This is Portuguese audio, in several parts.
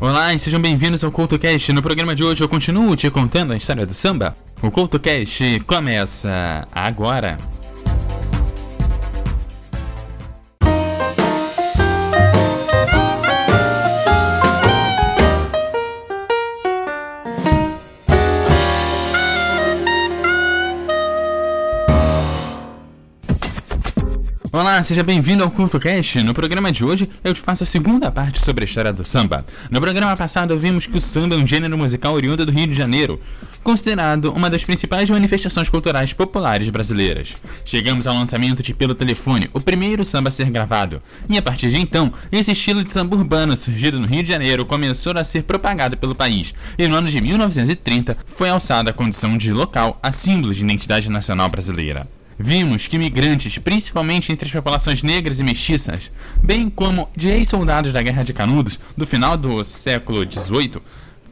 Olá e sejam bem-vindos ao CoutoCast. No programa de hoje eu continuo te contando a história do samba. O CoutoCast começa agora. Olá, seja bem-vindo ao CultoCast. No programa de hoje eu te faço a segunda parte sobre a história do samba. No programa passado vimos que o samba é um gênero musical oriundo do Rio de Janeiro, considerado uma das principais manifestações culturais populares brasileiras. Chegamos ao lançamento de Pelo Telefone, o primeiro samba a ser gravado, e a partir de então, esse estilo de samba urbano surgido no Rio de Janeiro começou a ser propagado pelo país, e no ano de 1930 foi alçada a condição de local a símbolo de identidade nacional brasileira. Vimos que imigrantes, principalmente entre as populações negras e mestiças, bem como de ex-soldados da Guerra de Canudos do final do século XVIII,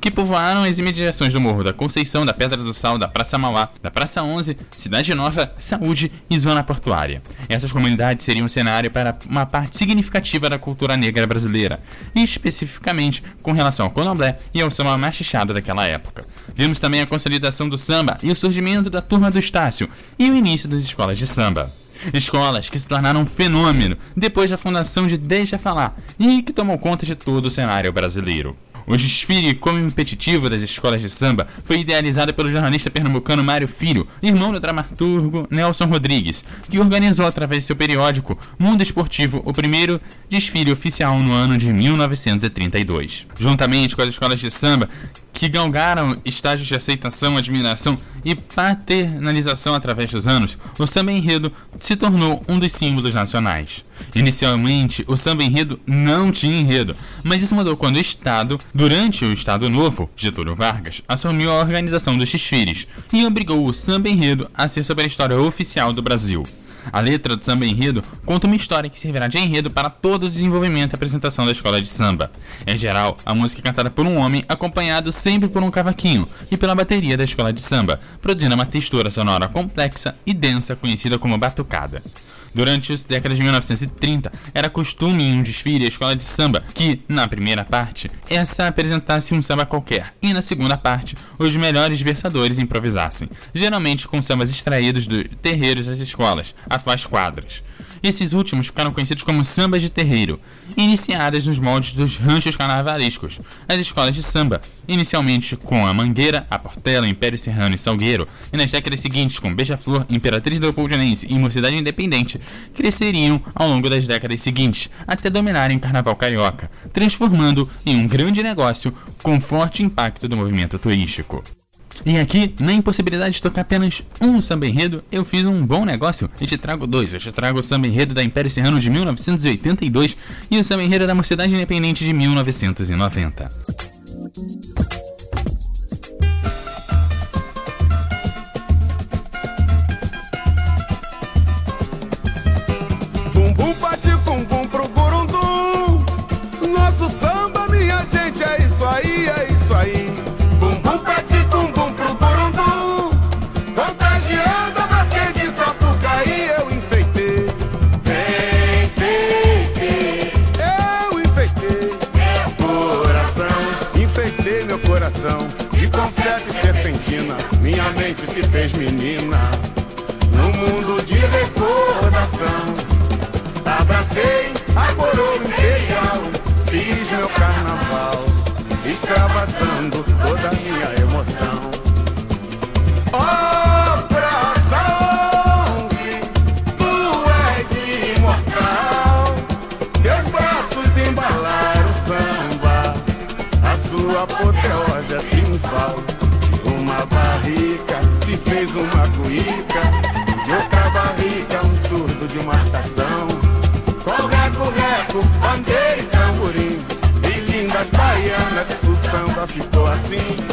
que povoaram as imediações do Morro da Conceição, da Pedra do Sal, da Praça Mauá, da Praça 11, Cidade Nova, Saúde e Zona Portuária. Essas comunidades seriam um cenário para uma parte significativa da cultura negra brasileira, especificamente com relação ao candomblé e ao samba machichado daquela época. Vimos também a consolidação do samba e o surgimento da Turma do Estácio e o início das escolas de samba. Escolas que se tornaram um fenômeno depois da fundação de Deixa Falar e que tomou conta de todo o cenário brasileiro. O desfile competitivo das escolas de samba foi idealizado pelo jornalista pernambucano Mário Filho, irmão do dramaturgo Nelson Rodrigues, que organizou através de seu periódico Mundo Esportivo o primeiro desfile oficial no ano de 1932. Juntamente com as escolas de samba que galgaram estágios de aceitação, admiração e paternalização através dos anos, o samba enredo se tornou um dos símbolos nacionais. Inicialmente, o samba enredo não tinha enredo, mas isso mudou quando o Estado, durante o Estado Novo, Getúlio Vargas, assumiu a organização dos desfiles e obrigou o samba enredo a ser sobre a história oficial do Brasil. A letra do samba enredo conta uma história que servirá de enredo para todo o desenvolvimento e apresentação da escola de samba. Em geral, a música é cantada por um homem acompanhado sempre por um cavaquinho e pela bateria da escola de samba, produzindo uma textura sonora complexa e densa conhecida como batucada. Durante as décadas de 1930, era costume em um desfile a escola de samba que, na primeira parte, essa apresentasse um samba qualquer, e na segunda parte, os melhores versadores improvisassem, geralmente com sambas extraídos dos terreiros das escolas, atuais quadras. Esses últimos ficaram conhecidos como sambas de terreiro, iniciadas nos moldes dos ranchos carnavalescos. As escolas de samba, inicialmente com a Mangueira, a Portela, Império Serrano e Salgueiro, e nas décadas seguintes com Beija-Flor, Imperatriz Leopoldinense e Mocidade Independente, cresceriam ao longo das décadas seguintes, até dominarem o carnaval carioca, transformando em um grande negócio com forte impacto do movimento turístico. E aqui, na impossibilidade de tocar apenas um samba enredo, eu fiz um bom negócio e te trago dois. Eu te trago o samba enredo da Império Serrano de 1982 e o samba enredo da Mocidade Independente de 1990. Mente se fez menina. No mundo de recordação Abracei a coroa fiz meu carnaval, extravasando toda a minha ficou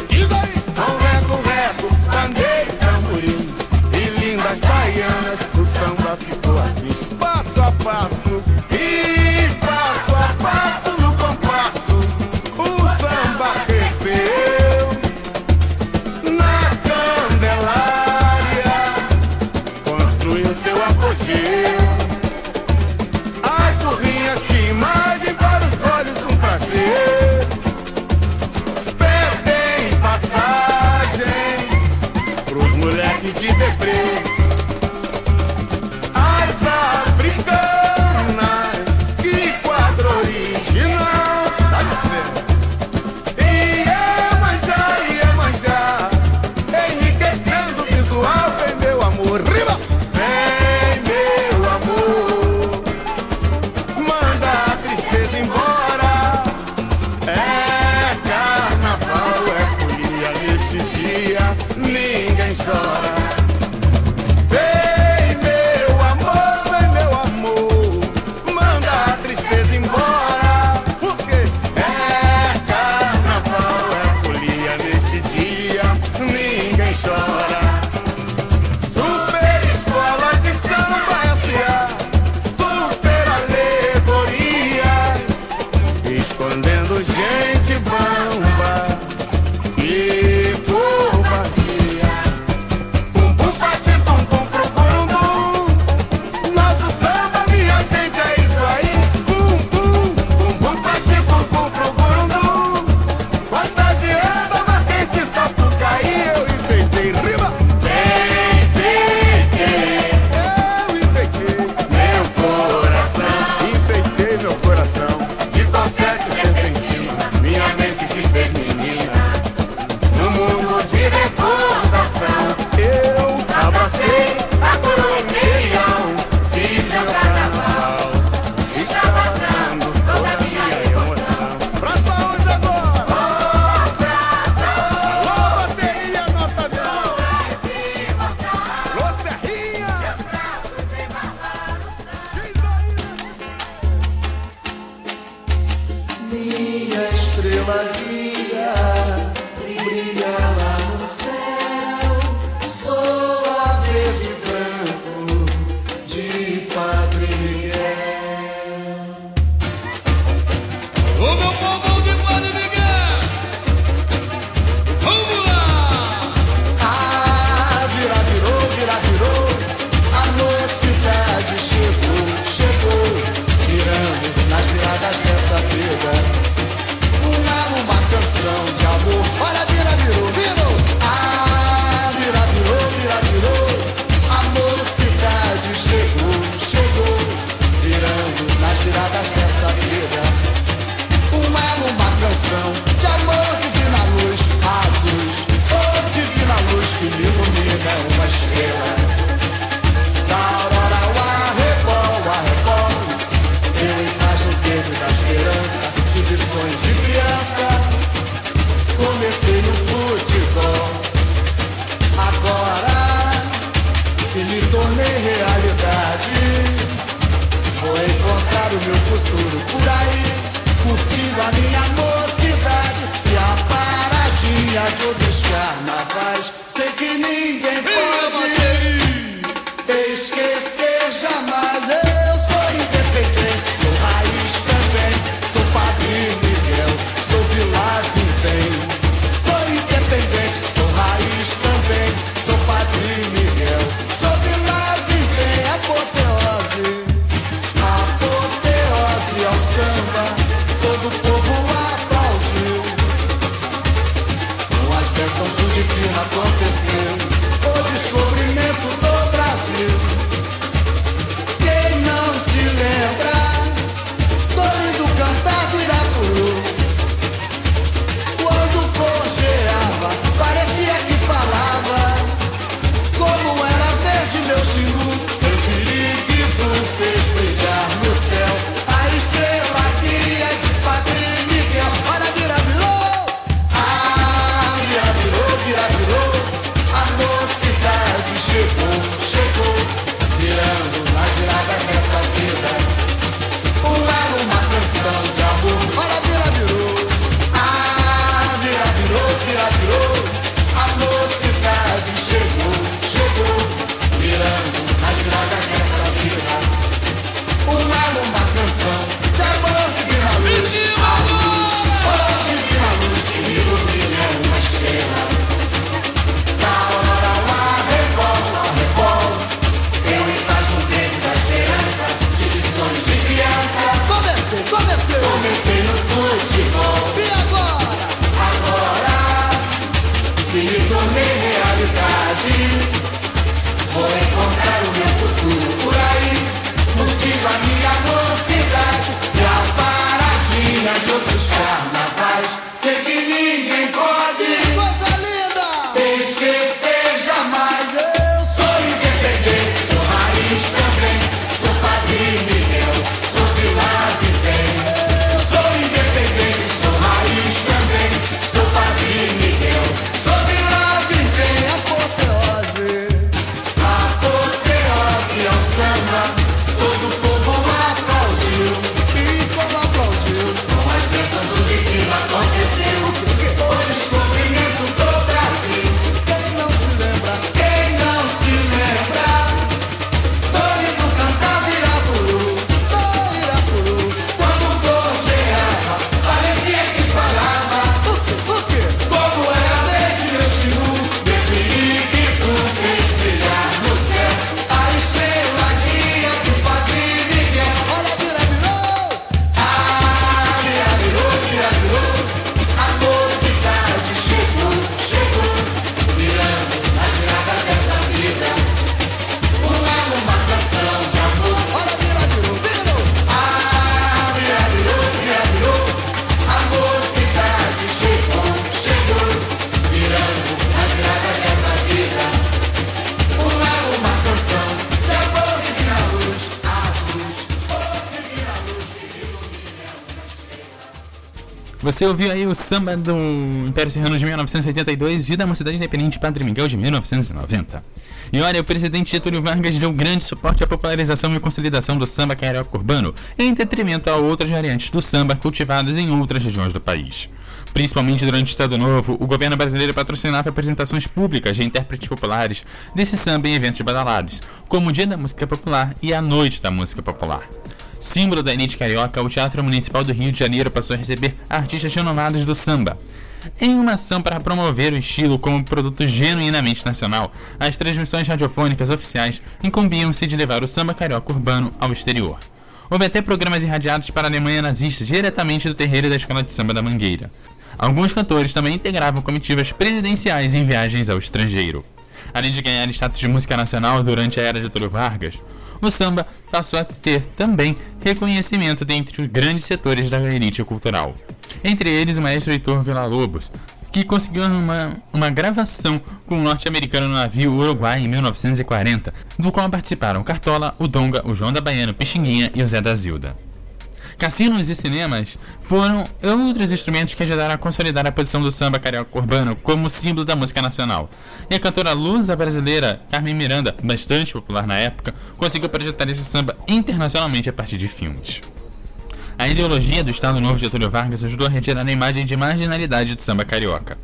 Você ouviu aí o samba do Império Serrano de 1982 e da Mocidade Independente Padre Miguel de 1990. E olha, o presidente Getúlio Vargas deu grande suporte à popularização e consolidação do samba carioca urbano, em detrimento a outras variantes do samba cultivadas em outras regiões do país. Principalmente durante o Estado Novo, o governo brasileiro patrocinava apresentações públicas de intérpretes populares desse samba em eventos badalados, como o Dia da Música Popular e a Noite da Música Popular. Símbolo da elite carioca, o Teatro Municipal do Rio de Janeiro passou a receber artistas renomados do samba. Em uma ação para promover o estilo como produto genuinamente nacional, as transmissões radiofônicas oficiais incumbiam-se de levar o samba carioca urbano ao exterior. Houve até programas irradiados para a Alemanha nazista diretamente do terreiro da Escola de Samba da Mangueira. Alguns cantores também integravam comitivas presidenciais em viagens ao estrangeiro. Além de ganhar status de música nacional durante a era de Getúlio Vargas, o samba passou a ter também reconhecimento dentre grandes setores da elite cultural. Entre eles o maestro Heitor Villa-Lobos, que conseguiu uma, uma gravação com o norte-americano no navio Uruguai em 1940, do qual participaram Cartola, o Donga, o João da Baiana, o Pixinguinha e o Zé da Zilda. Cassinos e cinemas foram outros instrumentos que ajudaram a consolidar a posição do samba carioca urbano como símbolo da música nacional. E a cantora lusa brasileira Carmen Miranda, bastante popular na época, conseguiu projetar esse samba internacionalmente a partir de filmes. A ideologia do Estado Novo de Getúlio Vargas ajudou a retirar a imagem de marginalidade do samba carioca.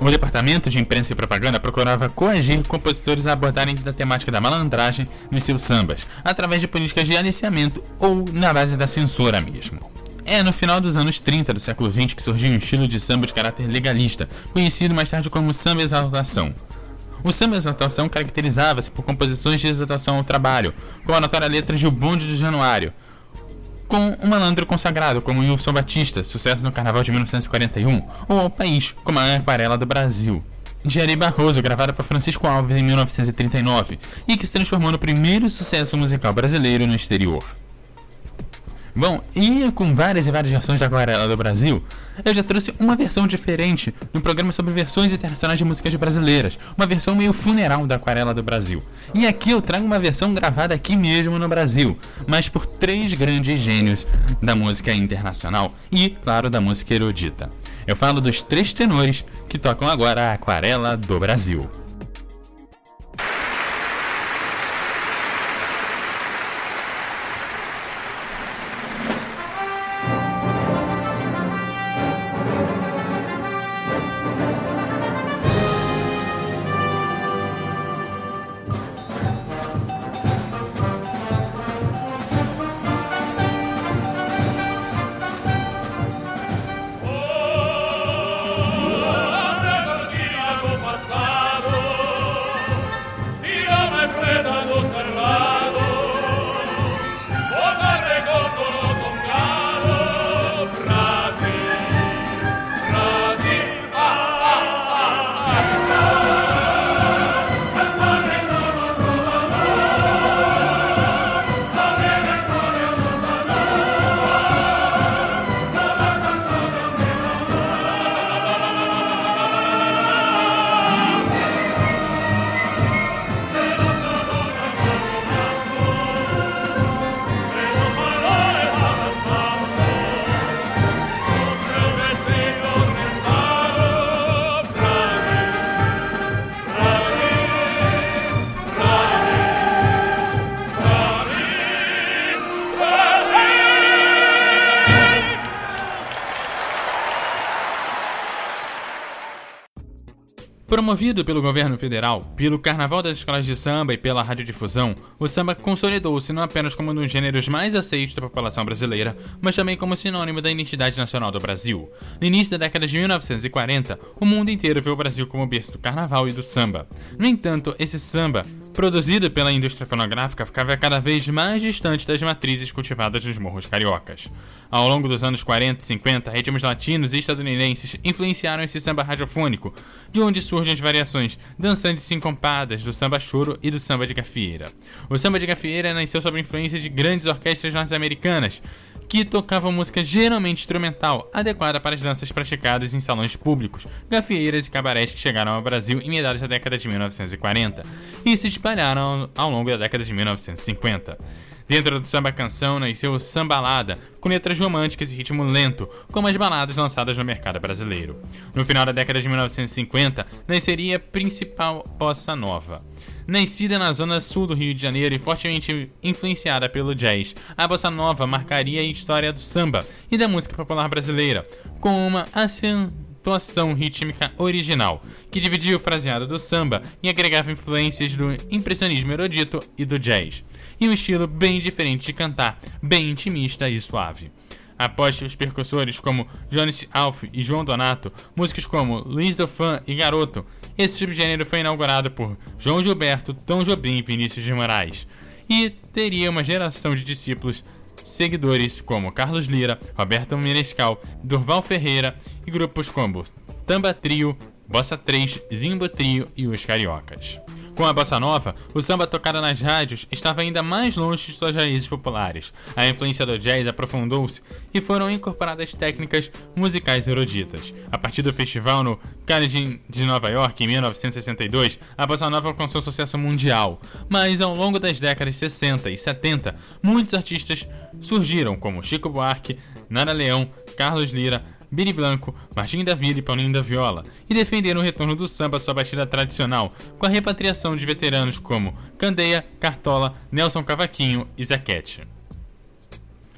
O Departamento de Imprensa e Propaganda procurava coagir compositores a abordarem da temática da malandragem nos seus sambas, através de políticas de aliciamento ou na base da censura mesmo. É no final dos anos 30 do século XX que surgiu um estilo de samba de caráter legalista, conhecido mais tarde como samba exaltação. O samba exaltação caracterizava-se por composições de exaltação ao trabalho, com a notória letra de O Bonde de Januário, com um malandro consagrado como Wilson Batista, sucesso no Carnaval de 1941, ou ao país, como a Aquarela do Brasil. De Ari Barroso, gravada por Francisco Alves em 1939, e que se transformou no primeiro sucesso musical brasileiro no exterior. Bom, e com várias e várias versões da Aquarela do Brasil, eu já trouxe uma versão diferente no programa sobre versões internacionais de músicas brasileiras, uma versão meio funeral da Aquarela do Brasil. E aqui eu trago uma versão gravada aqui mesmo no Brasil, mas por três grandes gênios da música internacional e, claro, da música erudita. Eu falo dos três tenores que tocam agora a Aquarela do Brasil. Promovido pelo governo federal, pelo Carnaval das Escolas de Samba e pela radiodifusão, o samba consolidou-se não apenas como um dos gêneros mais aceitos da população brasileira, mas também como sinônimo da identidade nacional do Brasil. No início da década de 1940, o mundo inteiro viu o Brasil como berço do carnaval e do samba. No entanto, esse samba, produzido pela indústria fonográfica, ficava cada vez mais distante das matrizes cultivadas nos morros cariocas. Ao longo dos anos 40 e 50, ritmos latinos e estadunidenses influenciaram esse samba radiofônico, de onde surgem as variações dançantes sincopadas do samba choro e do samba de gafieira. O samba de gafieira nasceu sob a influência de grandes orquestras norte-americanas, que tocavam música geralmente instrumental, adequada para as danças praticadas em salões públicos, gafieiras e cabarés que chegaram ao Brasil em meados da década de 1940 e se espalharam ao longo da década de 1950. Dentro do samba canção nasceu o sambalada, com letras românticas e ritmo lento, como as baladas lançadas no mercado brasileiro. No final da década de 1950, nasceria a principal bossa nova. Nascida na zona sul do Rio de Janeiro e fortemente influenciada pelo jazz, a bossa nova marcaria a história do samba e da música popular brasileira, com uma acentuação rítmica original, que dividia o fraseado do samba e agregava influências do impressionismo erudito e do jazz, e um estilo bem diferente de cantar, bem intimista e suave. Após os percussores como Jones Alf e João Donato, músicos como Luiz Dofan e Garoto, esse subgênero foi inaugurado por João Gilberto, Tom Jobim e Vinícius de Moraes, e teria uma geração de discípulos seguidores como Carlos Lira, Roberto Menescal, Durval Ferreira e grupos como Tamba Trio, Bossa 3, Zimbo Trio e os Cariocas. Com a bossa nova, o samba tocado nas rádios estava ainda mais longe de suas raízes populares. A influência do jazz aprofundou-se e foram incorporadas técnicas musicais eruditas. A partir do festival no Carnegie de Nova York em 1962, a bossa nova alcançou sucesso mundial. Mas ao longo das décadas 60 e 70, muitos artistas surgiram como Chico Buarque, Nara Leão, Carlos Lira, Billy Blanco, Martim da Vila e Paulinho da Viola, e defenderam o retorno do samba à sua batida tradicional, com a repatriação de veteranos como Candeia, Cartola, Nelson Cavaquinho e Zequete.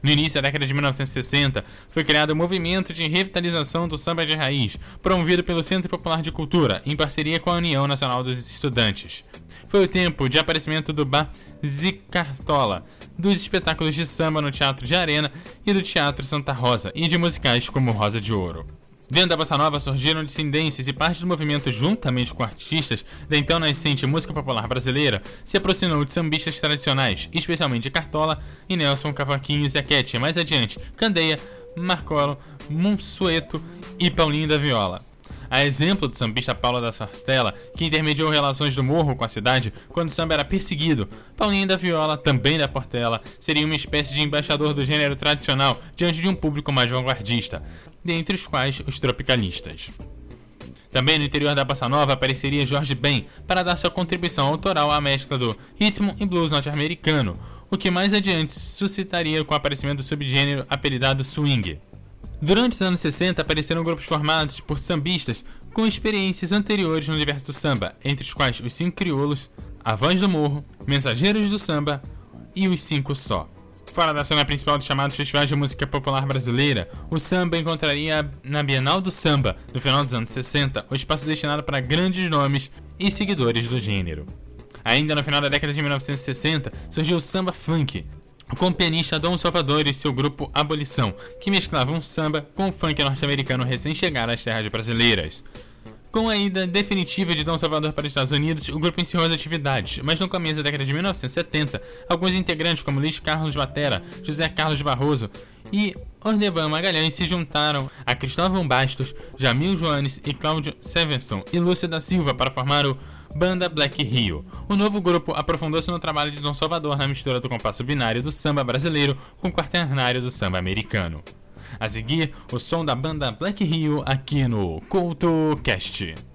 No início da década de 1960, foi criado o movimento de revitalização do samba de raiz, promovido pelo Centro Popular de Cultura, em parceria com a União Nacional dos Estudantes. Foi o tempo de aparecimento do Bar Zicartola, dos espetáculos de samba no Teatro de Arena e do Teatro Santa Rosa, e de musicais como Rosa de Ouro. Dentro da Bossa Nova surgiram dissidências e parte do movimento, juntamente com artistas da então nascente música popular brasileira, se aproximou de sambistas tradicionais, especialmente Cartola e Nelson Cavaquinho e Zequete, mais adiante, Candeia, Marcolo, Monsueto e Paulinho da Viola. A exemplo do sambista Paulo da Sartela, que intermediou relações do morro com a cidade quando o samba era perseguido, Paulinho da Viola, também da Portela, seria uma espécie de embaixador do gênero tradicional diante de um público mais vanguardista, dentre os quais os tropicalistas. Também no interior da Bossa Nova apareceria Jorge Ben para dar sua contribuição autoral à mescla do ritmo e blues norte-americano, o que mais adiante suscitaria com o aparecimento do subgênero apelidado swing. Durante os anos 60 apareceram grupos formados por sambistas com experiências anteriores no universo do samba, entre os quais os Cinco Crioulos, A Voz do Morro, Mensageiros do Samba e os Cinco Só. Fora da cena principal dos chamados festivais de música popular brasileira, o samba encontraria na Bienal do Samba, no final dos anos 60, o espaço destinado para grandes nomes e seguidores do gênero. Ainda no final da década de 1960, surgiu o samba funk, com o pianista Dom Salvador e seu grupo Abolição, que mesclavam samba com funk norte-americano recém-chegado às terras brasileiras. Com a ida definitiva de Dom Salvador para os Estados Unidos, o grupo encerrou as atividades, mas no começo da década de 1970, alguns integrantes como Luiz Carlos Batera, José Carlos Barroso e Orneban Magalhães se juntaram a Cristóvão Bastos, Jamil Joanes e Cláudio Sevenston e Lúcia da Silva para formar o Banda Black Rio. O novo grupo aprofundou-se no trabalho de Dom Salvador na mistura do compasso binário do samba brasileiro com o quaternário do samba americano. A seguir, o som da banda Black Rio aqui no CoutoCast.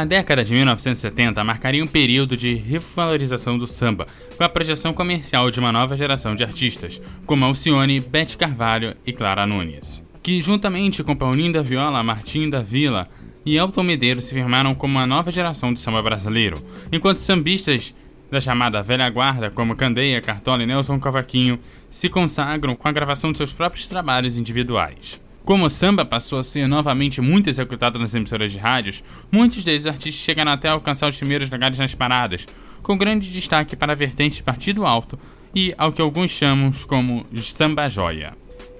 A década de 1970 marcaria um período de revalorização do samba, com a projeção comercial de uma nova geração de artistas, como Alcione, Beth Carvalho e Clara Nunes, que juntamente com Paulinho da Viola, Martim da Vila e Elton Medeiros se firmaram como uma nova geração do samba brasileiro, enquanto sambistas da chamada velha guarda, como Candeia, Cartola e Nelson Cavaquinho, se consagram com a gravação de seus próprios trabalhos individuais. Como o samba passou a ser novamente muito executado nas emissoras de rádios, muitos desses artistas chegaram até alcançar os primeiros lugares nas paradas, com grande destaque para a vertente Partido Alto e ao que alguns chamam como samba joia.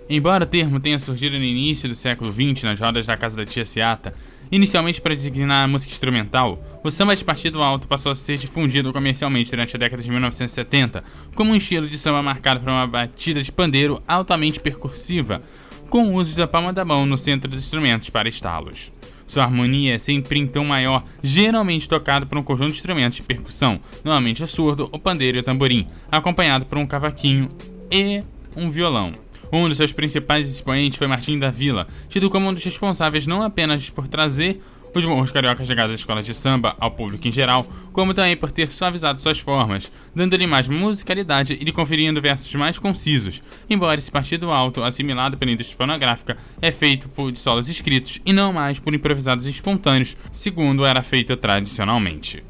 Embora o termo tenha surgido no início do século XX nas rodas da Casa da Tia Seata, inicialmente para designar a música instrumental, o samba de partido alto passou a ser difundido comercialmente durante a década de 1970 como um estilo de samba marcado por uma batida de pandeiro altamente percursiva, com o uso da palma da mão no centro dos instrumentos para estalos. Sua harmonia é sempre em tom maior, geralmente tocado por um conjunto de instrumentos de percussão, normalmente o surdo, o pandeiro e o tamborim, acompanhado por um cavaquinho e um violão. Um dos seus principais expoentes foi Martim da Vila, tido como um dos responsáveis não apenas por trazer os morros cariocas ligados às escolas de samba ao público em geral, como também por ter suavizado suas formas, dando-lhe mais musicalidade e lhe conferindo versos mais concisos, embora esse partido alto, assimilado pela indústria fonográfica, é feito por solos escritos e não mais por improvisados espontâneos, segundo era feito tradicionalmente.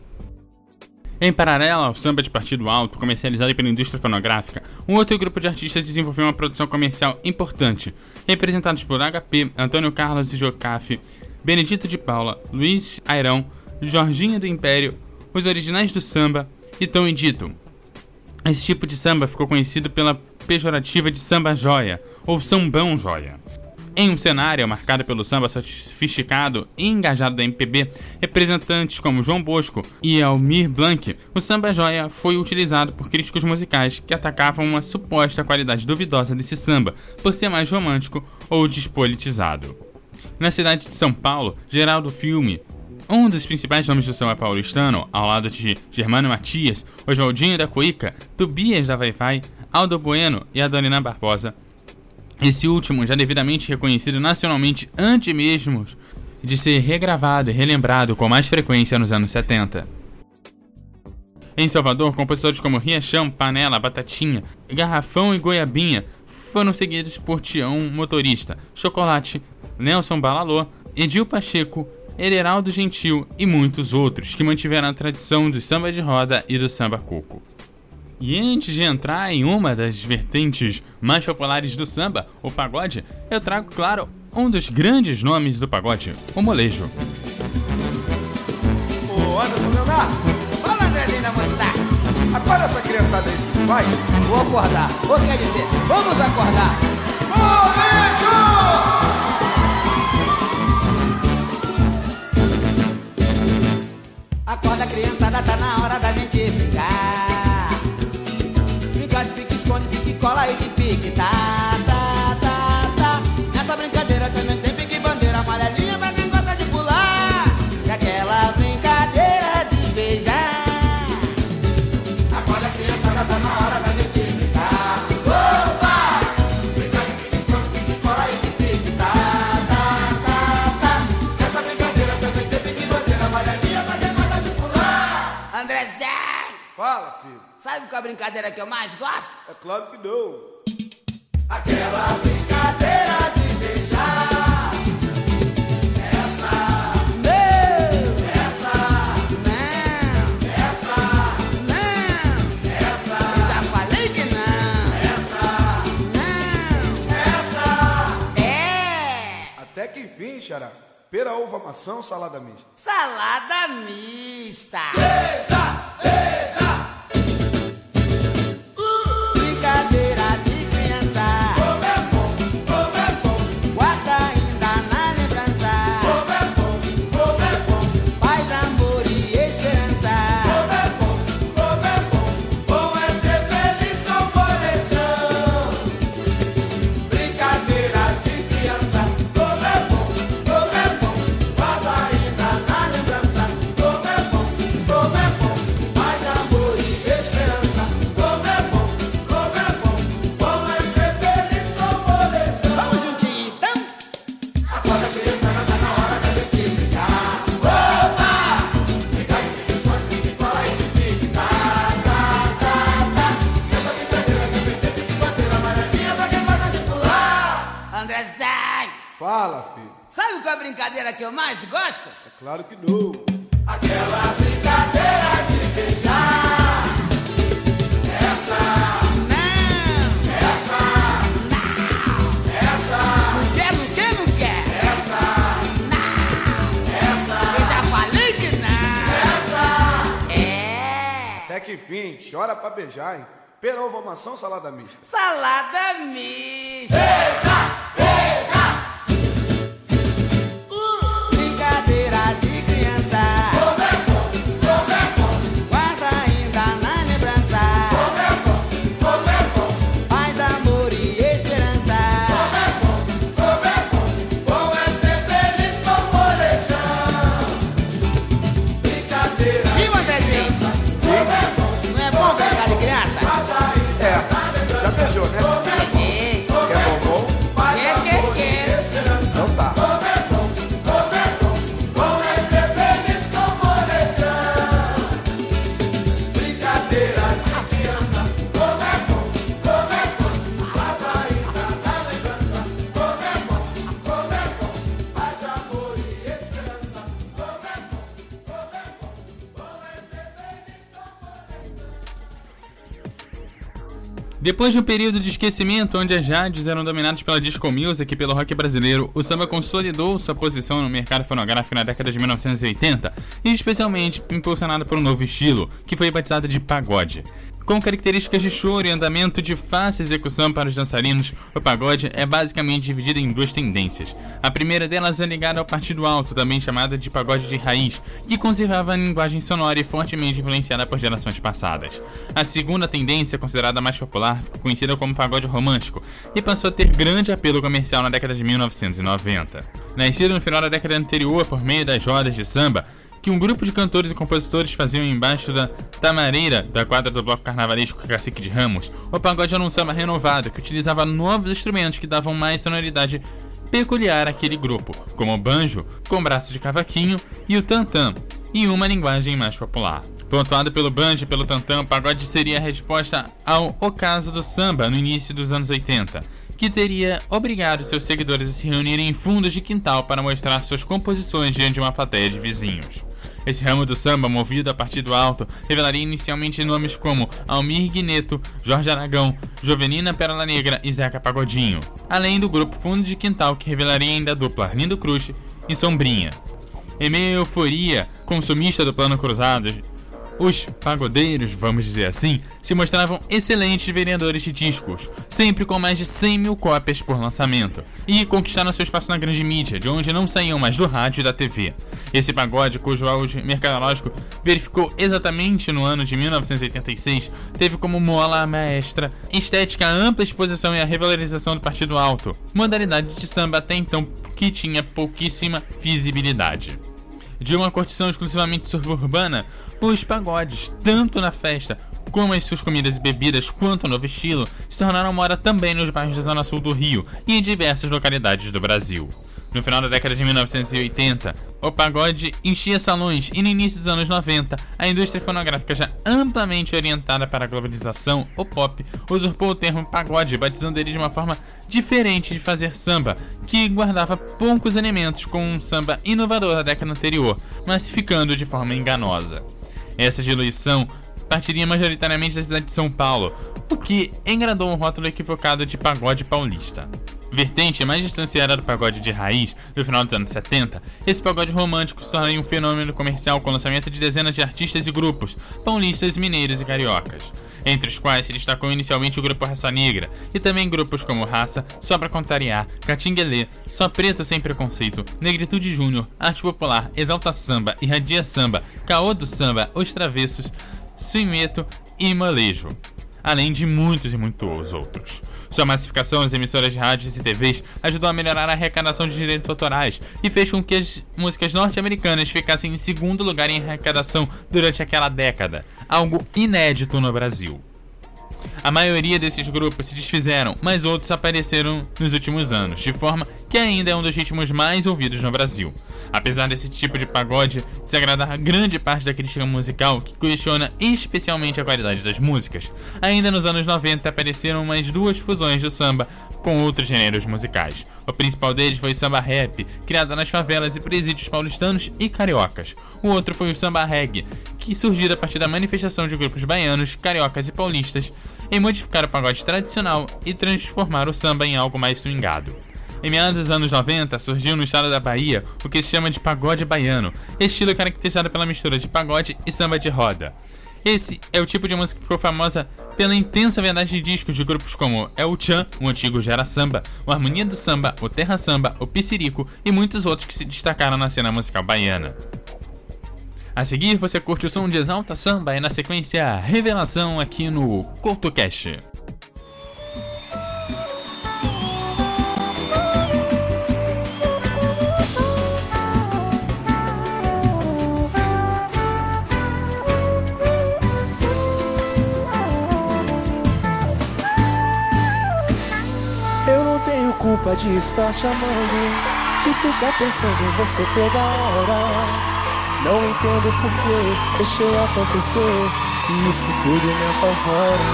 Em paralelo ao samba de partido alto, comercializado pela indústria fonográfica, um outro grupo de artistas desenvolveu uma produção comercial importante, representados por HP, Antônio Carlos e Jocafe, Benedito de Paula, Luiz Airão, Jorginho do Império, os originais do samba e Tão e Dito. Esse tipo de samba ficou conhecido pela pejorativa de samba joia, ou sambão joia. Em um cenário marcado pelo samba sofisticado e engajado da MPB, representantes como João Bosco e Almir Blanc, o samba joia foi utilizado por críticos musicais que atacavam uma suposta qualidade duvidosa desse samba, por ser mais romântico ou despolitizado. Na cidade de São Paulo, Geraldo Filme, um dos principais nomes do samba paulistano, ao lado de Germano Matias, Oswaldinho da Cuíca, Tobias da Vai-Vai, Aldo Bueno e Adonina Barbosa, esse último já devidamente reconhecido nacionalmente antes mesmo de ser regravado e relembrado com mais frequência nos anos 70. Em Salvador, compositores como Riachão, Panela, Batatinha, Garrafão e Goiabinha foram seguidos por Tião Motorista, Chocolate, Nelson Balalô, Edil Pacheco, Hereraldo Gentil e muitos outros que mantiveram a tradição do samba de roda e do samba coco. E antes de entrar em uma das vertentes mais populares do samba, o pagode, eu trago, claro, um dos grandes nomes do pagode, o molejo. Ô Anderson Leonardo, da essa criançada aí, vai. Vou acordar. Ou quer dizer, vamos acordar. Acorda, criançada, tá na hora da gente brincar. Brincar de pique, esconde, pique, cola e pique, tá, Sabe qual é a brincadeira que eu mais gosto? É claro que não. Aquela brincadeira de beijar. Essa. Não. Essa. Não. Essa. Não. Essa. Já falei que não. Essa. Não. Essa. É. Até que enfim, xará. Pera, uva, maçã, salada mista. Salada mista. Brincadeira brincadeira que eu mais gosto? É claro que não. Aquela brincadeira de beijar. Essa. Não. Essa. Não. Essa. Não quer, não quer, não quer. Essa. Não. Essa. Eu já falei que não. Essa. É. Até que enfim, chora pra beijar, hein? Pera, ovo, maçã ou salada mista? Salada mista. Beija, beija. Depois de um período de esquecimento onde as rádios eram dominadas pela disco music e pelo rock brasileiro, o samba consolidou sua posição no mercado fonográfico na década de 1980 e especialmente impulsionado por um novo estilo, que foi batizado de pagode. Com características de choro e andamento de fácil execução para os dançarinos, o pagode é basicamente dividido em duas tendências. A primeira delas é ligada ao partido alto, também chamada de pagode de raiz, que conservava a linguagem sonora e fortemente influenciada por gerações passadas. A segunda tendência, considerada mais popular, ficou conhecida como pagode romântico e passou a ter grande apelo comercial na década de 1990. Nascido no final da década anterior por meio das rodas de samba, que um grupo de cantores e compositores faziam embaixo da tamareira da quadra do bloco carnavalesco Cacique de Ramos, o pagode era um samba renovado que utilizava novos instrumentos que davam mais sonoridade peculiar àquele grupo, como o banjo, com braço de cavaquinho, e o tantã, e uma linguagem mais popular. Pontuado pelo banjo e pelo tantã, o pagode seria a resposta ao ocaso do samba no início dos anos 80, que teria obrigado seus seguidores a se reunirem em fundos de quintal para mostrar suas composições diante de uma plateia de vizinhos. Esse ramo do samba, movido a partir do alto, revelaria inicialmente nomes como Almir Guineto, Jorge Aragão, Jovenina Pérola Negra e Zeca Pagodinho, além do grupo Fundo de Quintal que revelaria ainda a dupla Arlindo Cruz e Sombrinha. Em meio à euforia consumista do plano cruzado, os pagodeiros, vamos dizer assim, se mostravam excelentes vendedores de discos, sempre com mais de 100 mil cópias por lançamento, e conquistaram seu espaço na grande mídia, de onde não saíam mais do rádio e da TV. Esse pagode, cujo auge mercadológico verificou exatamente no ano de 1986, teve como mola maestra estética a ampla exposição e a revalorização do Partido Alto, modalidade de samba até então que tinha pouquíssima visibilidade. De uma curtição exclusivamente suburbana, os pagodes, tanto na festa como as suas comidas e bebidas, quanto no novo estilo, se tornaram moda também nos bairros da Zona Sul do Rio e em diversas localidades do Brasil. No final da década de 1980, o pagode enchia salões e no início dos anos 90, a indústria fonográfica já amplamente orientada para a globalização, o pop, usurpou o termo pagode, batizando ele de uma forma diferente de fazer samba, que guardava poucos elementos com um samba inovador da década anterior, mas ficando de forma enganosa. Essa diluição partiria majoritariamente da cidade de São Paulo, o que engradou um rótulo equivocado de pagode paulista. Vertente mais distanciada do pagode de raiz do final dos anos 70, esse pagode romântico se tornaria um fenômeno comercial com o lançamento de dezenas de artistas e grupos, paulistas, mineiros e cariocas. Entre os quais se destacou inicialmente o grupo Raça Negra, e também grupos como Raça, Só Pra Contrariar, Catinguelê, Só Preto Sem Preconceito, Negritude Júnior, Arte Popular, Exalta Samba, Irradia Samba, Caô do Samba, Os Travessos, Suimeto e Molejo, além de muitos e muitos outros. Sua massificação nas emissoras de rádios e TVs ajudou a melhorar a arrecadação de direitos autorais e fez com que as músicas norte-americanas ficassem em segundo lugar em arrecadação durante aquela década, algo inédito no Brasil. A maioria desses grupos se desfizeram, mas outros apareceram nos últimos anos, de forma que ainda é um dos ritmos mais ouvidos no Brasil. Apesar desse tipo de pagode desagradar grande parte da crítica musical que questiona especialmente a qualidade das músicas, ainda nos anos 90 apareceram mais duas fusões do samba com outros gêneros musicais. O principal deles foi o samba rap, criado nas favelas e presídios paulistanos e cariocas. O outro foi o samba reggae, que surgiu a partir da manifestação de grupos baianos, cariocas e paulistas em modificar o pagode tradicional e transformar o samba em algo mais swingado. Em meados dos anos 90, surgiu no estado da Bahia o que se chama de pagode baiano, estilo caracterizado pela mistura de pagode e samba de roda. Esse é o tipo de música que ficou famosa pela intensa vendagem de discos de grupos como El Chan, o antigo Gera Samba, o Harmonia do Samba, o Terra Samba, o Piscirico e muitos outros que se destacaram na cena musical baiana. A seguir, você curte o som de Exalta Samba e na sequência, Revelação aqui no CoutoCast. Culpa de estar te amando, de ficar pensando em você toda hora. Não entendo por que deixei acontecer, e isso tudo me apavora.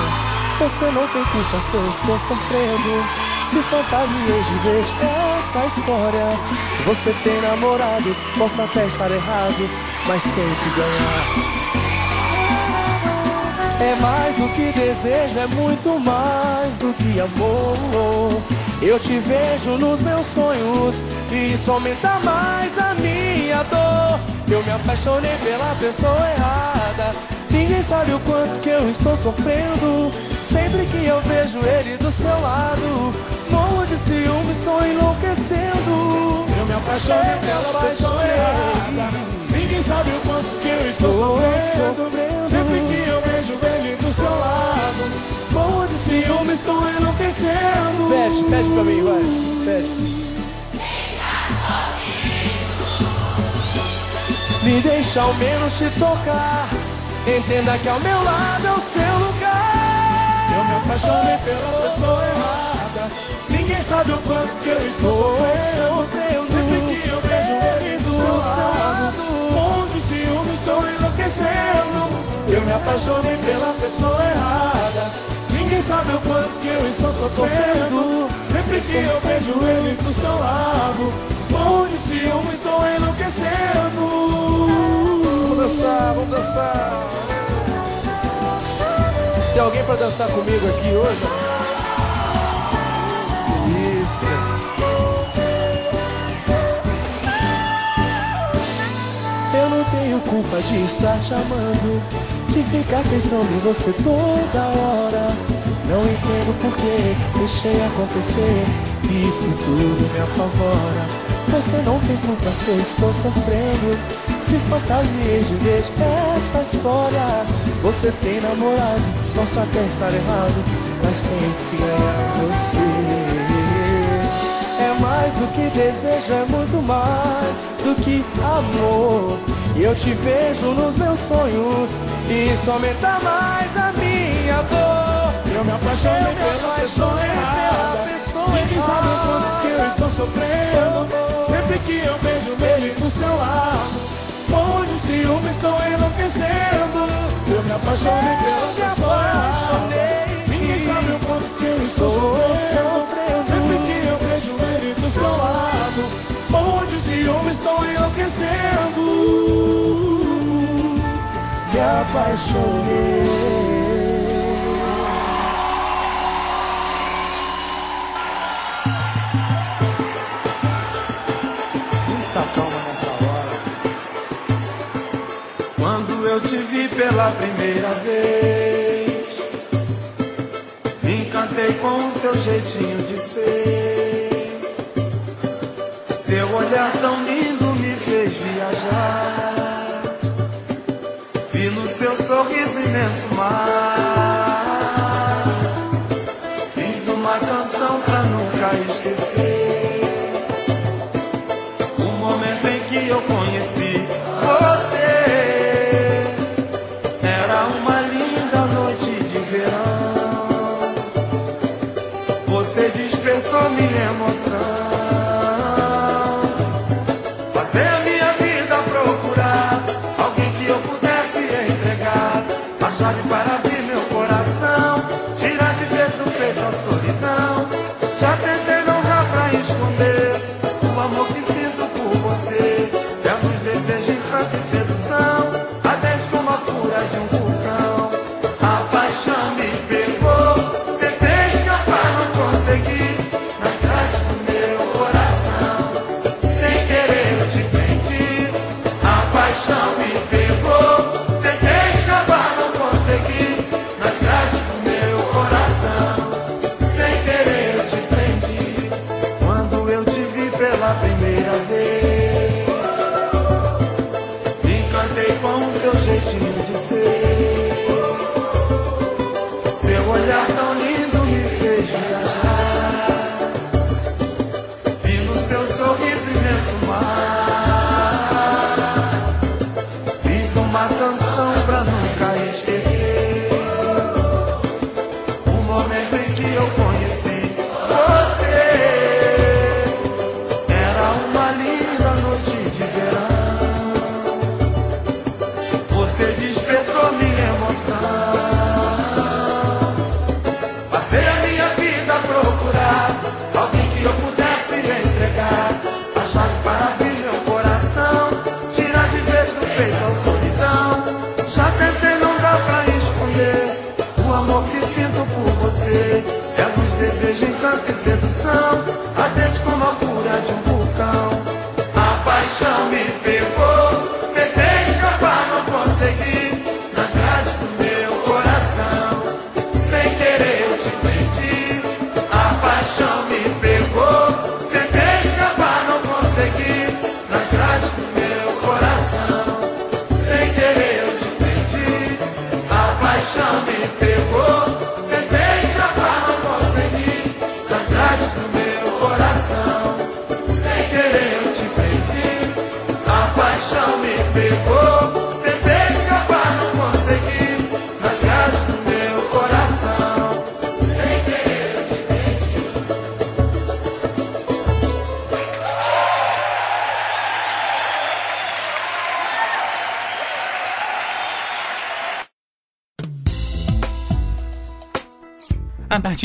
Você não tem culpa se eu estou sofrendo, se fantasiei de vez essa história. Você tem namorado, posso até estar errado, mas tenho que ganhar. É mais do que desejo, é muito mais do que amor. Eu te vejo nos meus sonhos e isso aumenta mais a minha dor. Eu me apaixonei pela pessoa errada. Ninguém sabe o quanto que eu estou sofrendo. Sempre que eu vejo ele do seu lado, morro de ciúme, estou enlouquecendo. Eu me apaixonei pela pessoa errada. Ninguém sabe o quanto que eu estou sofrendo. Sempre que eu vejo ele seu lado, morro de ciúme, estou enlouquecendo. Pede, pede pra mim, vai. Pede. Me deixa ao menos te tocar. Entenda que ao meu lado é o seu lugar. Eu me apaixonei pela pessoa errada. Ninguém sabe o quanto que eu estou sofrendo. Sempre que eu vejo ele do seu lado, morro de ciúme, estou enlouquecendo. Eu me apaixonei pela pessoa errada. Ninguém sabe o quanto que eu estou sofrendo. Sempre que eu vejo ele do seu lado, morro de ciúme, estou enlouquecendo. Vamos dançar, vamos dançar. Tem alguém pra dançar comigo aqui hoje? Eu não tenho culpa de estar te amando, de ficar pensando em você toda hora. Não entendo por que deixei acontecer, isso tudo me apavora. Você não tem culpa se eu estou sofrendo, se fantasiei de vez essa história. Você tem namorado, posso até estar errado, mas que ganhar você. É mais do que desejo, é muito mais do que amor. E eu te vejo nos meus sonhos, isso aumenta mais a minha dor. Eu me apaixonei Eu me pela pessoa errada. pela pessoa Ninguém sabe o quanto que eu estou sofrendo. Sempre que eu vejo ele do seu lado, morro de ciúme, estou enlouquecendo. Eu me apaixonei pela pessoa errada. Ninguém sabe o quanto que eu estou sofrendo. Apaixonei. Muita calma nessa hora. Quando eu te vi pela primeira vez, me encantei com o seu jeitinho de ser. Christmas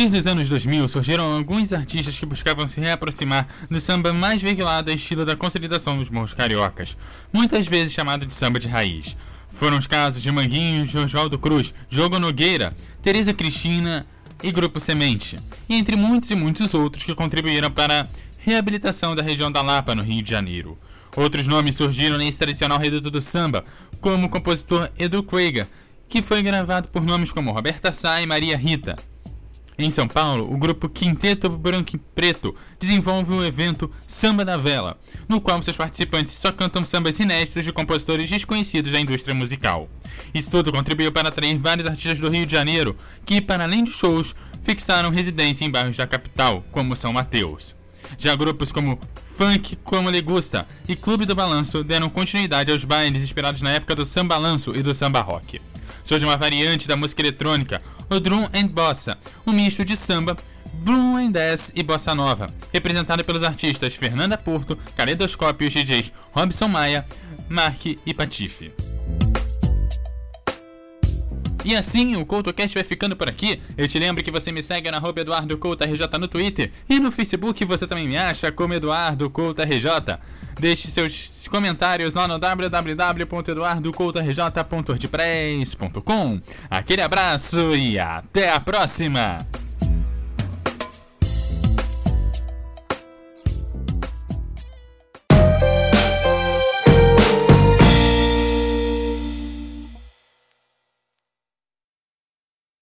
partir dos anos 2000, surgiram alguns artistas que buscavam se reaproximar do samba mais veiculado a estilo da consolidação dos morros cariocas, muitas vezes chamado de samba de raiz. Foram os casos de Manguinhos, Jorvaldo Cruz, Jogo Nogueira, Tereza Cristina e Grupo Semente, e entre muitos e muitos outros que contribuíram para a reabilitação da região da Lapa, no Rio de Janeiro. Outros nomes surgiram nesse tradicional reduto do samba, como o compositor Edu Krieger, que foi gravado por nomes como Roberta Sá e Maria Rita. Em São Paulo, o grupo Quinteto Branco e Preto desenvolve o evento Samba da Vela, no qual seus participantes só cantam sambas inéditos de compositores desconhecidos da indústria musical. Isso tudo contribuiu para atrair vários artistas do Rio de Janeiro, que, para além de shows, fixaram residência em bairros da capital, como São Mateus. Já grupos como Funk Como Le Gusta e Clube do Balanço deram continuidade aos bailes inspirados na época do samba balanço e do samba rock. Surge uma variante da música eletrônica, o Drum and Bossa, um misto de samba, Bloom and Dance e Bossa Nova, representado pelos artistas Fernanda Porto, Caleidoscópio e os DJs Robson Maia, Mark e Patife. E assim o CoutoCast vai ficando por aqui. Eu te lembro que você me segue na arroba Eduardo Couto RJ no Twitter e no Facebook você também me acha como Eduardo Couto RJ. Deixe seus comentários lá no www.eduardocoutorj.wordpress.com. Aquele abraço e até a próxima!